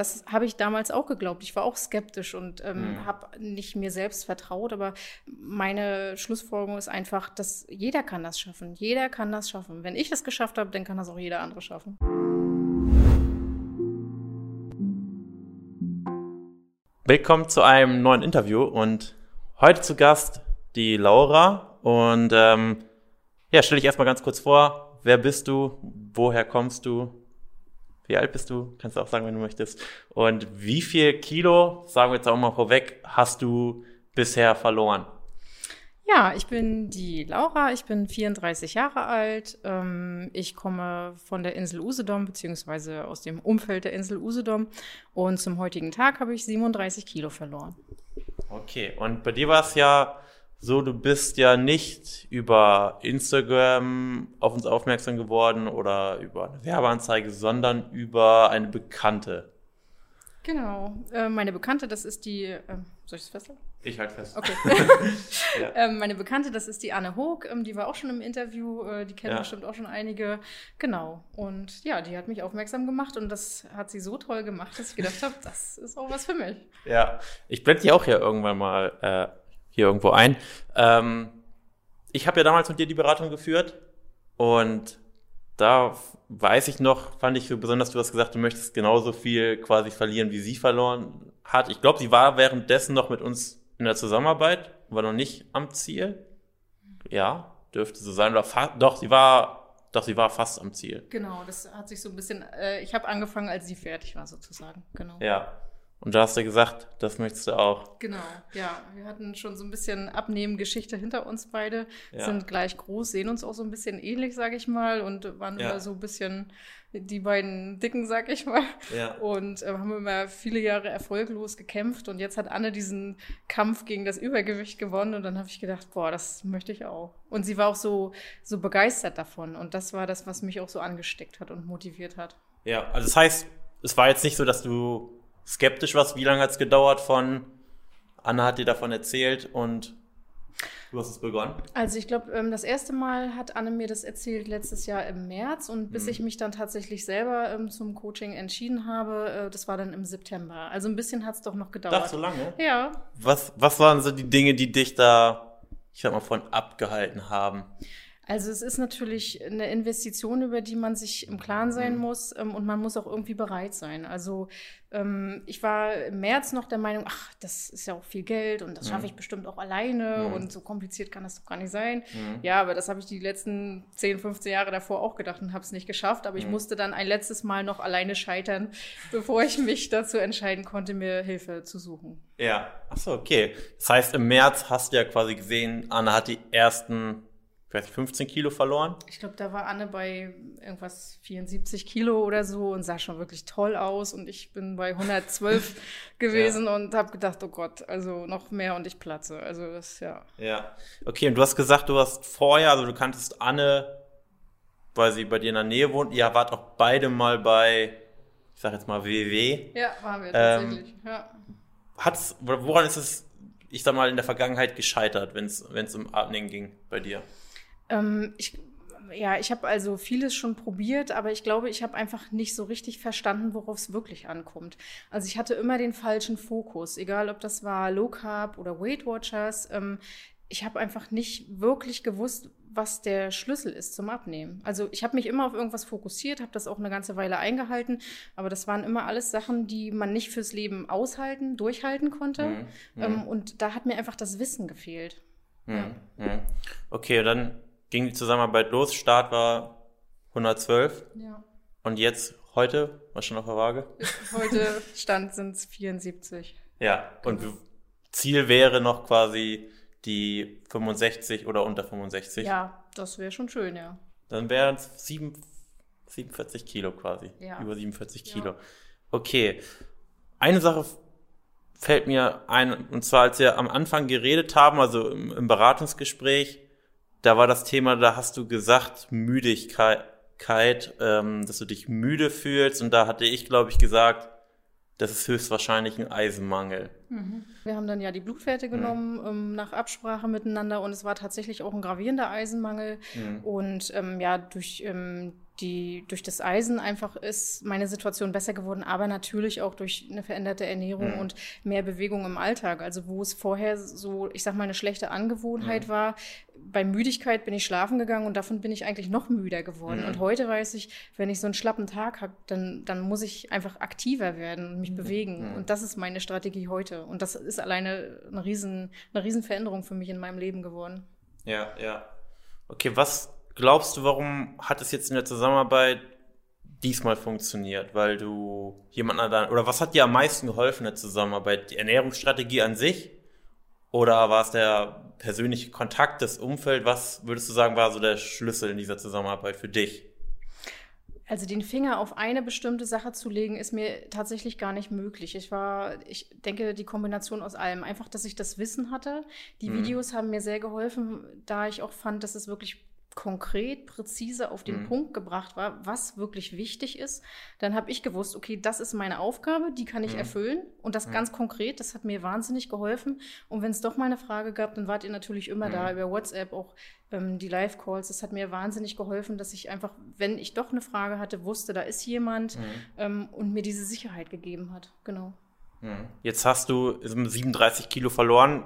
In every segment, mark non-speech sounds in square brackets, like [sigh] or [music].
Das habe ich damals auch geglaubt. Ich war auch skeptisch und ähm, mhm. habe nicht mir selbst vertraut. Aber meine Schlussfolgerung ist einfach, dass jeder kann das schaffen. Jeder kann das schaffen. Wenn ich das geschafft habe, dann kann das auch jeder andere schaffen. Willkommen zu einem neuen Interview und heute zu Gast die Laura. Und ähm, ja, stell dich erstmal ganz kurz vor. Wer bist du? Woher kommst du? Wie alt bist du? Kannst du auch sagen, wenn du möchtest. Und wie viel Kilo, sagen wir jetzt auch mal vorweg, hast du bisher verloren? Ja, ich bin die Laura, ich bin 34 Jahre alt. Ähm, ich komme von der Insel Usedom, beziehungsweise aus dem Umfeld der Insel Usedom. Und zum heutigen Tag habe ich 37 Kilo verloren. Okay, und bei dir war es ja so, du bist ja nicht über Instagram auf uns aufmerksam geworden oder über eine Werbeanzeige, sondern über eine Bekannte. Genau. Äh, meine Bekannte, das ist die. Äh, soll ich es festhalten? Ich halte fest. Okay. [laughs] ja. ähm, meine Bekannte, das ist die Anne Hoog. Ähm, die war auch schon im Interview. Äh, die kennen ja. bestimmt auch schon einige. Genau. Und ja, die hat mich aufmerksam gemacht und das hat sie so toll gemacht, dass ich gedacht habe, das ist auch was für mich. Ja, ich blende die auch ja irgendwann mal äh, hier irgendwo ein. Ähm, ich habe ja damals mit dir die Beratung geführt und da weiß ich noch, fand ich für besonders, du hast gesagt, du möchtest genauso viel quasi verlieren, wie sie verloren hat. Ich glaube, sie war währenddessen noch mit uns in der Zusammenarbeit, war noch nicht am Ziel. Ja, dürfte so sein. Oder doch, sie war, doch, sie war fast am Ziel. Genau, das hat sich so ein bisschen, äh, ich habe angefangen, als sie fertig war, sozusagen. Genau. Ja. Und da hast du gesagt, das möchtest du auch. Genau, ja. Wir hatten schon so ein bisschen Abnehmen-Geschichte hinter uns beide, ja. sind gleich groß, sehen uns auch so ein bisschen ähnlich, sage ich mal, und waren ja. immer so ein bisschen die beiden Dicken, sag ich mal. Ja. Und äh, haben immer viele Jahre erfolglos gekämpft. Und jetzt hat Anne diesen Kampf gegen das Übergewicht gewonnen. Und dann habe ich gedacht, boah, das möchte ich auch. Und sie war auch so, so begeistert davon. Und das war das, was mich auch so angesteckt hat und motiviert hat. Ja, also das heißt, es war jetzt nicht so, dass du skeptisch warst. Wie lange hat es gedauert von Anna hat dir davon erzählt und du hast es begonnen? Also ich glaube, ähm, das erste Mal hat Anne mir das erzählt letztes Jahr im März und bis mhm. ich mich dann tatsächlich selber ähm, zum Coaching entschieden habe, äh, das war dann im September. Also ein bisschen hat es doch noch gedauert. Ach, so lange? Ja. Was, was waren so die Dinge, die dich da, ich sag mal, von abgehalten haben? Also es ist natürlich eine Investition, über die man sich im Klaren sein mhm. muss ähm, und man muss auch irgendwie bereit sein. Also ähm, ich war im März noch der Meinung, ach, das ist ja auch viel Geld und das schaffe mhm. ich bestimmt auch alleine mhm. und so kompliziert kann das doch gar nicht sein. Mhm. Ja, aber das habe ich die letzten 10, 15 Jahre davor auch gedacht und habe es nicht geschafft. Aber ich mhm. musste dann ein letztes Mal noch alleine scheitern, bevor ich mich dazu entscheiden konnte, mir Hilfe zu suchen. Ja, ach so, okay. Das heißt, im März hast du ja quasi gesehen, Anna hat die ersten ich weiß nicht, 15 Kilo verloren. Ich glaube, da war Anne bei irgendwas 74 Kilo oder so und sah schon wirklich toll aus. Und ich bin bei 112 [laughs] gewesen ja. und habe gedacht, oh Gott, also noch mehr und ich platze. Also das, ja. Ja. Okay, und du hast gesagt, du hast vorher, also du kanntest Anne, weil sie bei dir in der Nähe wohnt. Ihr wart auch beide mal bei, ich sag jetzt mal WW. Ja, waren wir tatsächlich, ähm, ja. Hat's, woran ist es, ich sag mal, in der Vergangenheit gescheitert, wenn es um Abnehmen ging bei dir? Ähm, ich, ja, ich habe also vieles schon probiert, aber ich glaube, ich habe einfach nicht so richtig verstanden, worauf es wirklich ankommt. Also ich hatte immer den falschen Fokus, egal ob das war Low Carb oder Weight Watchers. Ähm, ich habe einfach nicht wirklich gewusst, was der Schlüssel ist zum Abnehmen. Also ich habe mich immer auf irgendwas fokussiert, habe das auch eine ganze Weile eingehalten, aber das waren immer alles Sachen, die man nicht fürs Leben aushalten, durchhalten konnte. Mhm. Ähm, mhm. und da hat mir einfach das Wissen gefehlt. Mhm. Ja. Okay, dann ging die Zusammenarbeit los. Start war 112. Ja. Und jetzt, heute, was schon auf der Waage? [laughs] Heute Stand sind es 74. Ja, und. Ziel wäre noch quasi die 65 oder unter 65. Ja, das wäre schon schön, ja. Dann wären es 47 Kilo quasi. Ja. Über 47 Kilo. Ja. Okay. Eine Sache fällt mir ein, und zwar als wir am Anfang geredet haben, also im, im Beratungsgespräch, da war das Thema, da hast du gesagt, Müdigkeit, ähm, dass du dich müde fühlst. Und da hatte ich, glaube ich, gesagt, das ist höchstwahrscheinlich ein Eisenmangel. Mhm. Wir haben dann ja die Blutwerte genommen mhm. ähm, nach Absprache miteinander und es war tatsächlich auch ein gravierender Eisenmangel. Mhm. Und ähm, ja, durch ähm, die durch das Eisen einfach ist meine Situation besser geworden, aber natürlich auch durch eine veränderte Ernährung mhm. und mehr Bewegung im Alltag. Also wo es vorher so, ich sag mal, eine schlechte Angewohnheit mhm. war, bei Müdigkeit bin ich schlafen gegangen und davon bin ich eigentlich noch müder geworden. Mhm. Und heute weiß ich, wenn ich so einen schlappen Tag habe, dann, dann muss ich einfach aktiver werden und mich mhm. bewegen. Mhm. Und das ist meine Strategie heute. Und das ist alleine eine riesen, eine riesen Veränderung für mich in meinem Leben geworden. Ja, ja. Okay, was glaubst du, warum hat es jetzt in der Zusammenarbeit diesmal funktioniert? Weil du jemanden dann, oder was hat dir am meisten geholfen in der Zusammenarbeit? Die Ernährungsstrategie an sich? Oder war es der persönliche Kontakt, das Umfeld? Was würdest du sagen, war so der Schlüssel in dieser Zusammenarbeit für dich? Also den Finger auf eine bestimmte Sache zu legen, ist mir tatsächlich gar nicht möglich. Ich war, ich denke, die Kombination aus allem. Einfach, dass ich das Wissen hatte. Die mhm. Videos haben mir sehr geholfen, da ich auch fand, dass es wirklich konkret, präzise auf den mhm. Punkt gebracht war, was wirklich wichtig ist, dann habe ich gewusst, okay, das ist meine Aufgabe, die kann ich mhm. erfüllen und das mhm. ganz konkret, das hat mir wahnsinnig geholfen. Und wenn es doch mal eine Frage gab, dann wart ihr natürlich immer da mhm. über WhatsApp, auch ähm, die Live-Calls. Das hat mir wahnsinnig geholfen, dass ich einfach, wenn ich doch eine Frage hatte, wusste, da ist jemand mhm. ähm, und mir diese Sicherheit gegeben hat. Genau. Mhm. Jetzt hast du 37 Kilo verloren.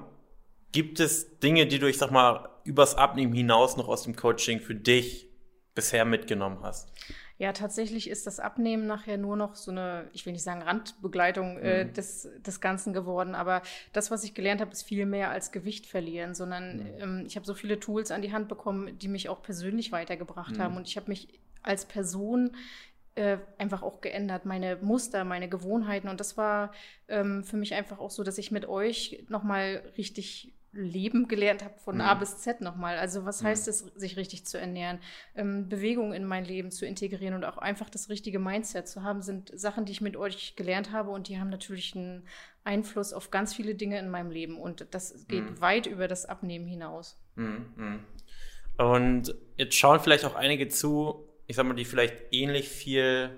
Gibt es Dinge, die du, ich sag mal, übers Abnehmen hinaus noch aus dem Coaching für dich bisher mitgenommen hast? Ja, tatsächlich ist das Abnehmen nachher nur noch so eine, ich will nicht sagen Randbegleitung äh, mhm. des, des Ganzen geworden, aber das, was ich gelernt habe, ist viel mehr als Gewicht verlieren, sondern mhm. ähm, ich habe so viele Tools an die Hand bekommen, die mich auch persönlich weitergebracht mhm. haben und ich habe mich als Person äh, einfach auch geändert, meine Muster, meine Gewohnheiten und das war ähm, für mich einfach auch so, dass ich mit euch nochmal richtig Leben gelernt habe von mhm. A bis Z nochmal. Also was mhm. heißt es, sich richtig zu ernähren, ähm, Bewegung in mein Leben zu integrieren und auch einfach das richtige Mindset zu haben, sind Sachen, die ich mit euch gelernt habe und die haben natürlich einen Einfluss auf ganz viele Dinge in meinem Leben und das geht mhm. weit über das Abnehmen hinaus. Mhm. Mhm. Und jetzt schauen vielleicht auch einige zu, ich sag mal, die vielleicht ähnlich viel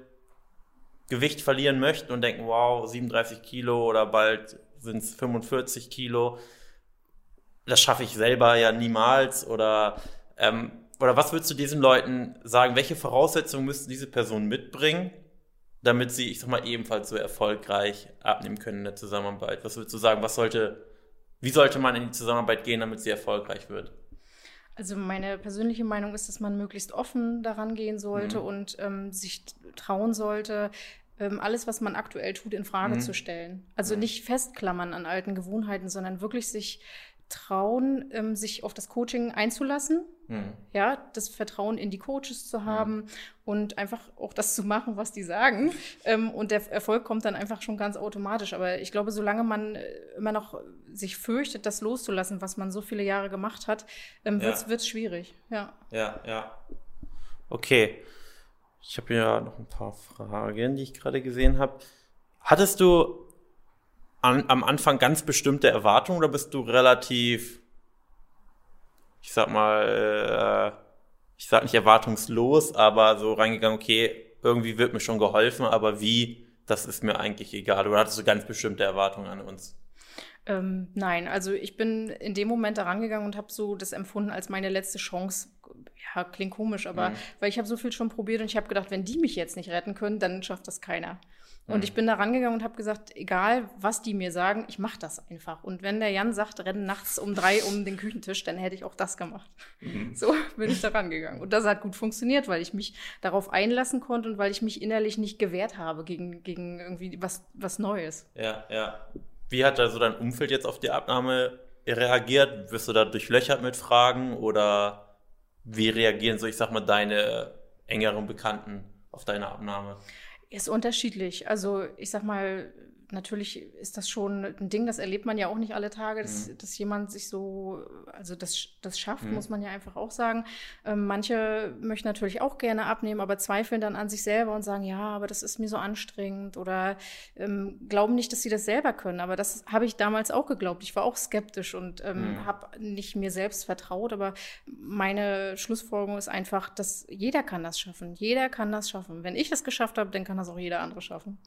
Gewicht verlieren möchten und denken, wow, 37 Kilo oder bald sind es 45 Kilo das schaffe ich selber ja niemals oder ähm, oder was würdest du diesen Leuten sagen? Welche Voraussetzungen müssten diese Personen mitbringen, damit sie, ich sag mal, ebenfalls so erfolgreich abnehmen können in der Zusammenarbeit? Was würdest du sagen? Was sollte, wie sollte man in die Zusammenarbeit gehen, damit sie erfolgreich wird? Also meine persönliche Meinung ist, dass man möglichst offen daran gehen sollte mhm. und ähm, sich trauen sollte, ähm, alles, was man aktuell tut, in Frage mhm. zu stellen. Also mhm. nicht festklammern an alten Gewohnheiten, sondern wirklich sich trauen, ähm, sich auf das Coaching einzulassen, mhm. ja, das Vertrauen in die Coaches zu haben mhm. und einfach auch das zu machen, was die sagen. Ähm, und der Erfolg kommt dann einfach schon ganz automatisch. Aber ich glaube, solange man äh, immer noch sich fürchtet, das loszulassen, was man so viele Jahre gemacht hat, ähm, wird es schwierig. Ja, ja. ja. Okay. Ich habe ja noch ein paar Fragen, die ich gerade gesehen habe. Hattest du an, am Anfang ganz bestimmte Erwartungen oder bist du relativ, ich sag mal, äh, ich sag nicht erwartungslos, aber so reingegangen, okay, irgendwie wird mir schon geholfen, aber wie, das ist mir eigentlich egal. Oder hattest du ganz bestimmte Erwartungen an uns? Ähm, nein, also ich bin in dem Moment da rangegangen und habe so das empfunden als meine letzte Chance. Ja, klingt komisch, aber mhm. weil ich habe so viel schon probiert und ich habe gedacht, wenn die mich jetzt nicht retten können, dann schafft das keiner. Und mhm. ich bin da rangegangen und habe gesagt, egal was die mir sagen, ich mache das einfach. Und wenn der Jan sagt, renn nachts um drei um den Küchentisch, dann hätte ich auch das gemacht. Mhm. So bin ich da rangegangen. Und das hat gut funktioniert, weil ich mich darauf einlassen konnte und weil ich mich innerlich nicht gewehrt habe gegen, gegen irgendwie was, was Neues. Ja, ja. Wie hat da so dein Umfeld jetzt auf die Abnahme reagiert? Wirst du da durchlöchert mit Fragen oder wie reagieren so, ich sag mal, deine engeren Bekannten auf deine Abnahme? Ist unterschiedlich. Also ich sag mal, natürlich ist das schon ein Ding, das erlebt man ja auch nicht alle Tage, dass, mhm. dass jemand sich so, also das, das schafft, mhm. muss man ja einfach auch sagen. Ähm, manche möchten natürlich auch gerne abnehmen, aber zweifeln dann an sich selber und sagen, ja, aber das ist mir so anstrengend oder ähm, glauben nicht, dass sie das selber können. Aber das habe ich damals auch geglaubt. Ich war auch skeptisch und ähm, mhm. habe nicht mir selbst vertraut. Aber meine Schlussfolgerung ist einfach, dass jeder kann das schaffen. Jeder kann das schaffen. Wenn ich es geschafft habe, dann kann das auch jeder andere schaffen.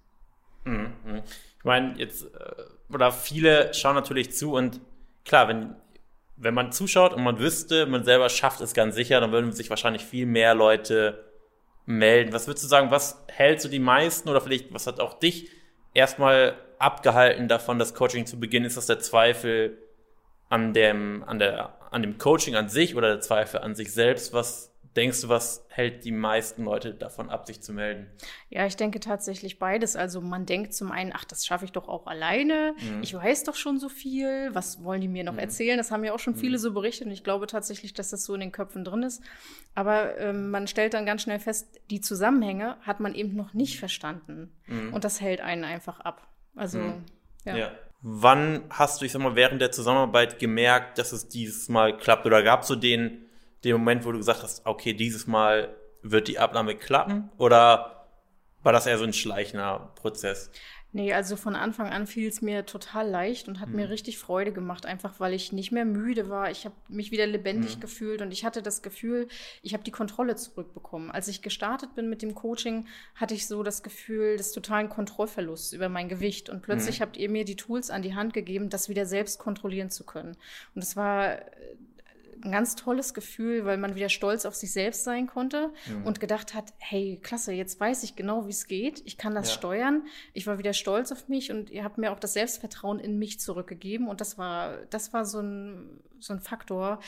Mhm. mhm. Ich meine, jetzt, äh, oder viele schauen natürlich zu und klar, wenn, wenn man zuschaut und man wüsste, man selber schafft es ganz sicher, dann würden sich wahrscheinlich viel mehr Leute melden. Was würdest du sagen, was hält so die meisten oder vielleicht, was hat auch dich erstmal abgehalten davon, das Coaching zu beginnen? Ist das der Zweifel an dem, an der, an dem Coaching an sich oder der Zweifel an sich selbst? Was denkst du, was hält die meisten Leute davon ab, sich zu melden? Ja, ich denke tatsächlich beides. Also man denkt zum einen, ach, das schaffe ich doch auch alleine. Mhm. Ich weiß doch schon so viel. Was wollen die mir noch mhm. erzählen? Das haben ja auch schon viele mhm. so berichtet. Und ich glaube tatsächlich, dass das so in den Köpfen drin ist. Aber ähm, man stellt dann ganz schnell fest, die Zusammenhänge hat man eben noch nicht verstanden. Mhm. Und das hält einen einfach ab. Also, mhm. ja. ja. Wann hast du, ich sag mal, während der Zusammenarbeit gemerkt, dass es dieses Mal klappt? Oder gab es so den den Moment, wo du gesagt hast, okay, dieses Mal wird die Abnahme klappen? Oder war das eher so ein schleichender Prozess? Nee, also von Anfang an fiel es mir total leicht und hat mhm. mir richtig Freude gemacht, einfach weil ich nicht mehr müde war. Ich habe mich wieder lebendig mhm. gefühlt und ich hatte das Gefühl, ich habe die Kontrolle zurückbekommen. Als ich gestartet bin mit dem Coaching, hatte ich so das Gefühl des totalen Kontrollverlusts über mein Gewicht. Und plötzlich mhm. habt ihr mir die Tools an die Hand gegeben, das wieder selbst kontrollieren zu können. Und es war ein ganz tolles Gefühl, weil man wieder stolz auf sich selbst sein konnte mhm. und gedacht hat, hey, klasse, jetzt weiß ich genau, wie es geht. Ich kann das ja. steuern. Ich war wieder stolz auf mich und ihr habt mir auch das Selbstvertrauen in mich zurückgegeben. Und das war, das war so ein, so ein Faktor,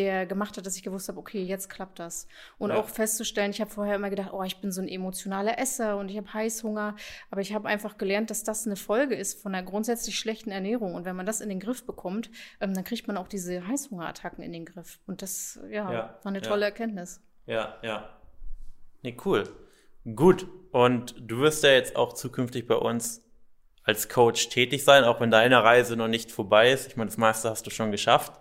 der gemacht hat, dass ich gewusst habe, okay, jetzt klappt das. Und ja. auch festzustellen, ich habe vorher immer gedacht, oh, ich bin so ein emotionaler Esser und ich habe Heißhunger. Aber ich habe einfach gelernt, dass das eine Folge ist von einer grundsätzlich schlechten Ernährung. Und wenn man das in den Griff bekommt, ähm, dann kriegt man auch diese Heißhungerattacken in den Griff. Und das, ja, ja war eine tolle ja. Erkenntnis. Ja, ja. Nee, cool. Gut. Und du wirst ja jetzt auch zukünftig bei uns als Coach tätig sein, auch wenn deine Reise noch nicht vorbei ist. Ich meine, das meiste hast du schon geschafft.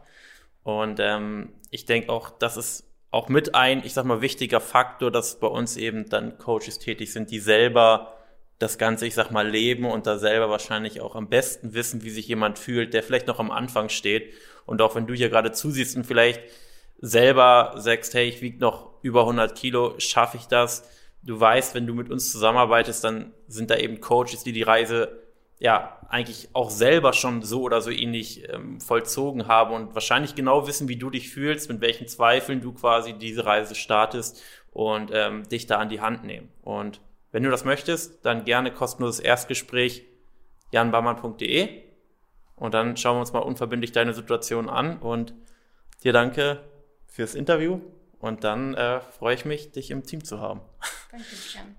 Und ähm, ich denke auch, das ist auch mit ein, ich sag mal, wichtiger Faktor, dass bei uns eben dann Coaches tätig sind, die selber das Ganze, ich sag mal, leben und da selber wahrscheinlich auch am besten wissen, wie sich jemand fühlt, der vielleicht noch am Anfang steht. Und auch wenn du hier gerade zusiehst und vielleicht selber sagst, hey, ich wiege noch über 100 Kilo, schaffe ich das? Du weißt, wenn du mit uns zusammenarbeitest, dann sind da eben Coaches, die die Reise ja eigentlich auch selber schon so oder so ähnlich ähm, vollzogen haben und wahrscheinlich genau wissen, wie du dich fühlst, mit welchen Zweifeln du quasi diese Reise startest und ähm, dich da an die Hand nehmen. Und wenn du das möchtest, dann gerne kostenloses Erstgespräch janbammann.de und dann schauen wir uns mal unverbindlich deine Situation an und dir danke fürs Interview und dann äh, freue ich mich, dich im Team zu haben. Danke, Jan.